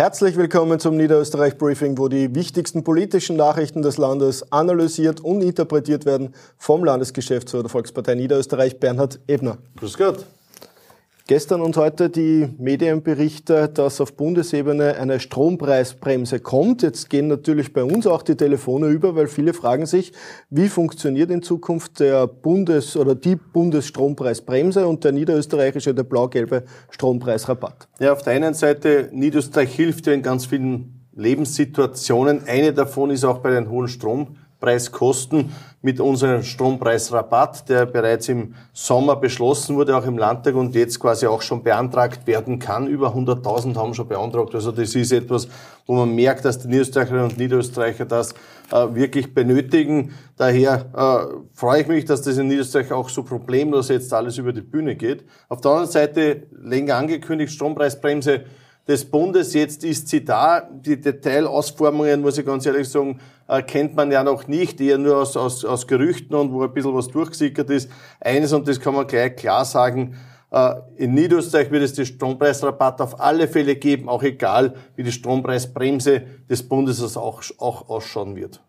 Herzlich willkommen zum Niederösterreich Briefing, wo die wichtigsten politischen Nachrichten des Landes analysiert und interpretiert werden vom Landesgeschäftsführer der Volkspartei Niederösterreich, Bernhard Ebner. Grüß Gott. Gestern und heute die Medienberichte, dass auf Bundesebene eine Strompreisbremse kommt. Jetzt gehen natürlich bei uns auch die Telefone über, weil viele fragen sich, wie funktioniert in Zukunft der Bundes- oder die Bundesstrompreisbremse und der niederösterreichische, der blau-gelbe Strompreisrabatt. Ja, auf der einen Seite, Niederösterreich hilft ja in ganz vielen Lebenssituationen. Eine davon ist auch bei den hohen Strom Preiskosten mit unserem Strompreisrabatt, der bereits im Sommer beschlossen wurde, auch im Landtag und jetzt quasi auch schon beantragt werden kann. Über 100.000 haben schon beantragt. Also das ist etwas, wo man merkt, dass die Niederösterreicherinnen und Niederösterreicher das äh, wirklich benötigen. Daher äh, freue ich mich, dass das in Niederösterreich auch so problemlos jetzt alles über die Bühne geht. Auf der anderen Seite länger angekündigt, Strompreisbremse des Bundes. Jetzt ist sie da. Die Detailausformungen, muss ich ganz ehrlich sagen, äh, kennt man ja noch nicht, eher nur aus, aus, aus Gerüchten und wo ein bisschen was durchgesickert ist. Eines, und das kann man gleich klar sagen, äh, in Niederösterreich wird es den Strompreisrabatt auf alle Fälle geben, auch egal, wie die Strompreisbremse des Bundes auch, auch ausschauen wird.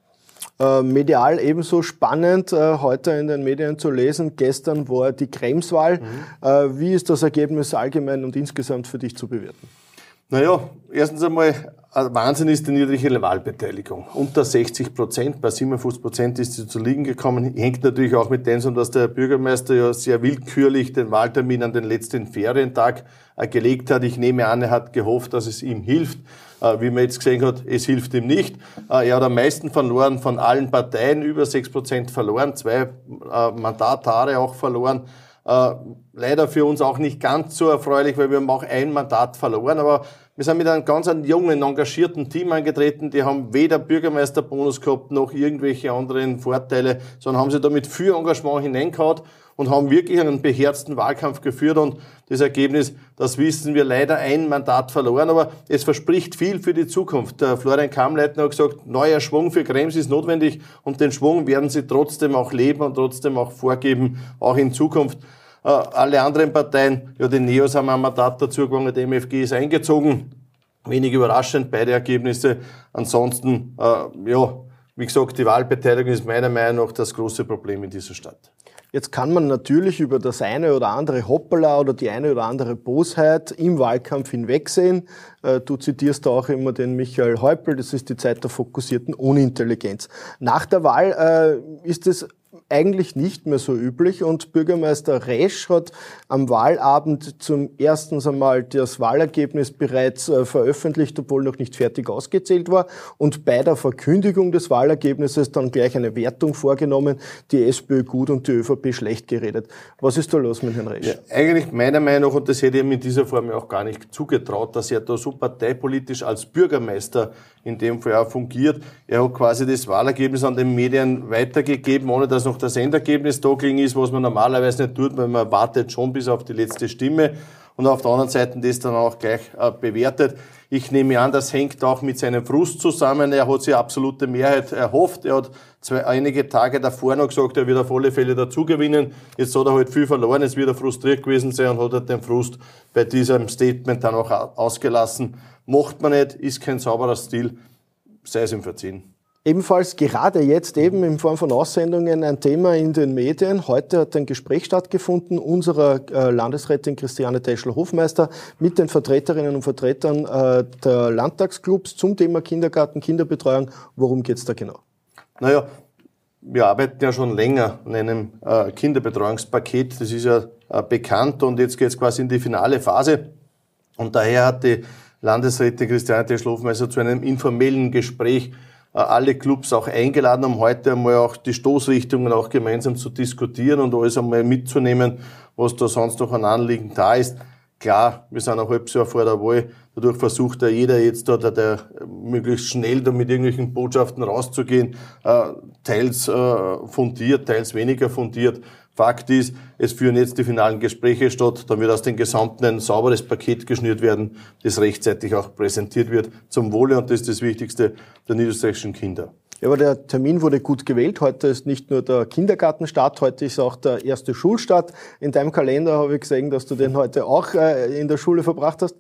Äh, medial ebenso spannend, äh, heute in den Medien zu lesen. Gestern war die Kremswahl. Mhm. Äh, wie ist das Ergebnis allgemein und insgesamt für dich zu bewerten? Naja, erstens einmal, Wahnsinn ist die niedrige Wahlbeteiligung. Unter 60 Prozent, bei 57 Prozent ist sie zu liegen gekommen. Hängt natürlich auch mit dem zusammen, dass der Bürgermeister ja sehr willkürlich den Wahltermin an den letzten Ferientag äh, gelegt hat. Ich nehme an, er hat gehofft, dass es ihm hilft. Äh, wie man jetzt gesehen hat, es hilft ihm nicht. Äh, er hat am meisten verloren von allen Parteien, über 6 Prozent verloren, zwei Mandatare auch verloren. Äh, leider für uns auch nicht ganz so erfreulich, weil wir haben auch ein Mandat verloren, aber wir sind mit einem ganz jungen, engagierten Team angetreten. Die haben weder Bürgermeisterbonus gehabt, noch irgendwelche anderen Vorteile, sondern haben sich da mit viel Engagement hineingehauen und haben wirklich einen beherzten Wahlkampf geführt und das Ergebnis, das wissen wir leider ein Mandat verloren, aber es verspricht viel für die Zukunft. Der Florian Kamleitner hat gesagt, neuer Schwung für Krems ist notwendig und den Schwung werden sie trotzdem auch leben und trotzdem auch vorgeben, auch in Zukunft. Äh, alle anderen Parteien, ja, die Neos haben ein Mandat dazu gewonnen, der MFG ist eingezogen. Wenig überraschend, beide Ergebnisse. Ansonsten, äh, ja, wie gesagt, die Wahlbeteiligung ist meiner Meinung nach das große Problem in dieser Stadt. Jetzt kann man natürlich über das eine oder andere Hoppala oder die eine oder andere Bosheit im Wahlkampf hinwegsehen. Äh, du zitierst auch immer den Michael Häupl, das ist die Zeit der fokussierten Unintelligenz. Nach der Wahl äh, ist es eigentlich nicht mehr so üblich und Bürgermeister Resch hat am Wahlabend zum ersten einmal das Wahlergebnis bereits äh, veröffentlicht, obwohl noch nicht fertig ausgezählt war und bei der Verkündigung des Wahlergebnisses dann gleich eine Wertung vorgenommen, die SPÖ gut und die ÖVP schlecht geredet. Was ist da los mit Herrn Resch? Ja, eigentlich meiner Meinung nach, und das hätte ich ihm in dieser Form auch gar nicht zugetraut, dass er da so parteipolitisch als Bürgermeister in dem Fall auch fungiert. Er hat quasi das Wahlergebnis an den Medien weitergegeben, ohne dass noch das Endergebnis da gelingen ist, was man normalerweise nicht tut, weil man wartet schon bis auf die letzte Stimme und auf der anderen Seite das dann auch gleich äh, bewertet. Ich nehme an, das hängt auch mit seinem Frust zusammen. Er hat sich absolute Mehrheit erhofft. Er hat zwei, einige Tage davor noch gesagt, er wird auf alle Fälle dazugewinnen. Jetzt hat er halt viel verloren, jetzt wird er frustriert gewesen sein und hat halt den Frust bei diesem Statement dann auch ausgelassen. Macht man nicht, ist kein sauberer Stil, sei es ihm verziehen. Ebenfalls gerade jetzt eben in Form von Aussendungen ein Thema in den Medien. Heute hat ein Gespräch stattgefunden unserer äh, Landesrätin Christiane Teschel-Hofmeister mit den Vertreterinnen und Vertretern äh, der Landtagsclubs zum Thema Kindergarten, Kinderbetreuung. Worum geht's da genau? Naja, wir arbeiten ja schon länger an einem äh, Kinderbetreuungspaket. Das ist ja bekannt und jetzt geht's quasi in die finale Phase. Und daher hat die Landesrätin Christiane Teschel-Hofmeister zu einem informellen Gespräch alle Clubs auch eingeladen, um heute einmal auch die Stoßrichtungen auch gemeinsam zu diskutieren und alles einmal mitzunehmen, was da sonst noch an Anliegen da ist. Klar, wir sind auch halb so vor der Wahl. Dadurch versucht ja jeder jetzt da, der, der möglichst schnell da mit irgendwelchen Botschaften rauszugehen, äh, teils äh, fundiert, teils weniger fundiert. Fakt ist, es führen jetzt die finalen Gespräche statt, dann wird aus dem Gesamten ein sauberes Paket geschnürt werden, das rechtzeitig auch präsentiert wird zum Wohle und das ist das Wichtigste der niederösterreichischen Kinder. Ja, aber der Termin wurde gut gewählt. Heute ist nicht nur der Kindergartenstart, heute ist auch der erste Schulstart. In deinem Kalender habe ich gesehen, dass du den heute auch äh, in der Schule verbracht hast.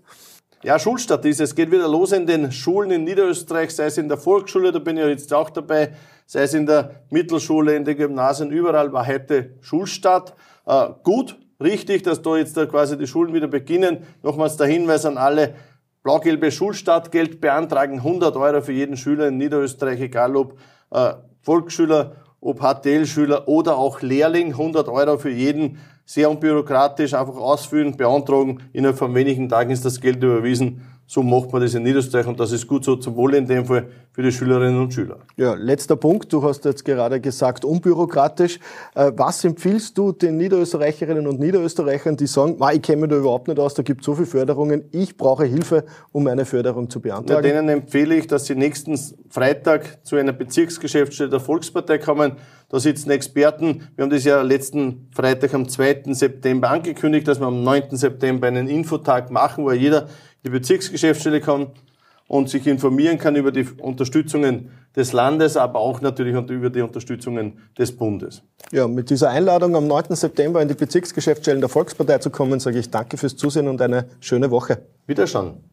Ja, Schulstadt ist. Es geht wieder los in den Schulen in Niederösterreich, sei es in der Volksschule, da bin ich jetzt auch dabei, sei es in der Mittelschule, in den Gymnasien, überall war heute Schulstadt. Äh, gut, richtig, dass da jetzt da quasi die Schulen wieder beginnen. Nochmals der Hinweis an alle, blau-gelbe Schulstartgeld beantragen, 100 Euro für jeden Schüler in Niederösterreich, egal ob äh, Volksschüler, ob HTL-Schüler oder auch Lehrling, 100 Euro für jeden sehr unbürokratisch einfach ausfüllen, beantragen. Innerhalb von wenigen Tagen ist das Geld überwiesen. So macht man das in Niederösterreich und das ist gut so zum Wohle in dem Fall für die Schülerinnen und Schüler. Ja, letzter Punkt. Du hast jetzt gerade gesagt, unbürokratisch. Äh, was empfiehlst du den Niederösterreicherinnen und Niederösterreichern, die sagen, ich kenne mich da überhaupt nicht aus, da gibt es so viele Förderungen, ich brauche Hilfe, um eine Förderung zu beantragen? Ja, denen empfehle ich, dass sie nächsten Freitag zu einer Bezirksgeschäftsstelle der Volkspartei kommen. Da sitzen Experten. Wir haben das ja letzten Freitag am 2. September angekündigt, dass wir am 9. September einen Infotag machen, wo jeder die Bezirksgeschäftsstelle kann und sich informieren kann über die Unterstützungen des Landes, aber auch natürlich über die Unterstützungen des Bundes. Ja, mit dieser Einladung am 9. September in die Bezirksgeschäftsstellen der Volkspartei zu kommen, sage ich danke fürs Zusehen und eine schöne Woche. Wiederschauen.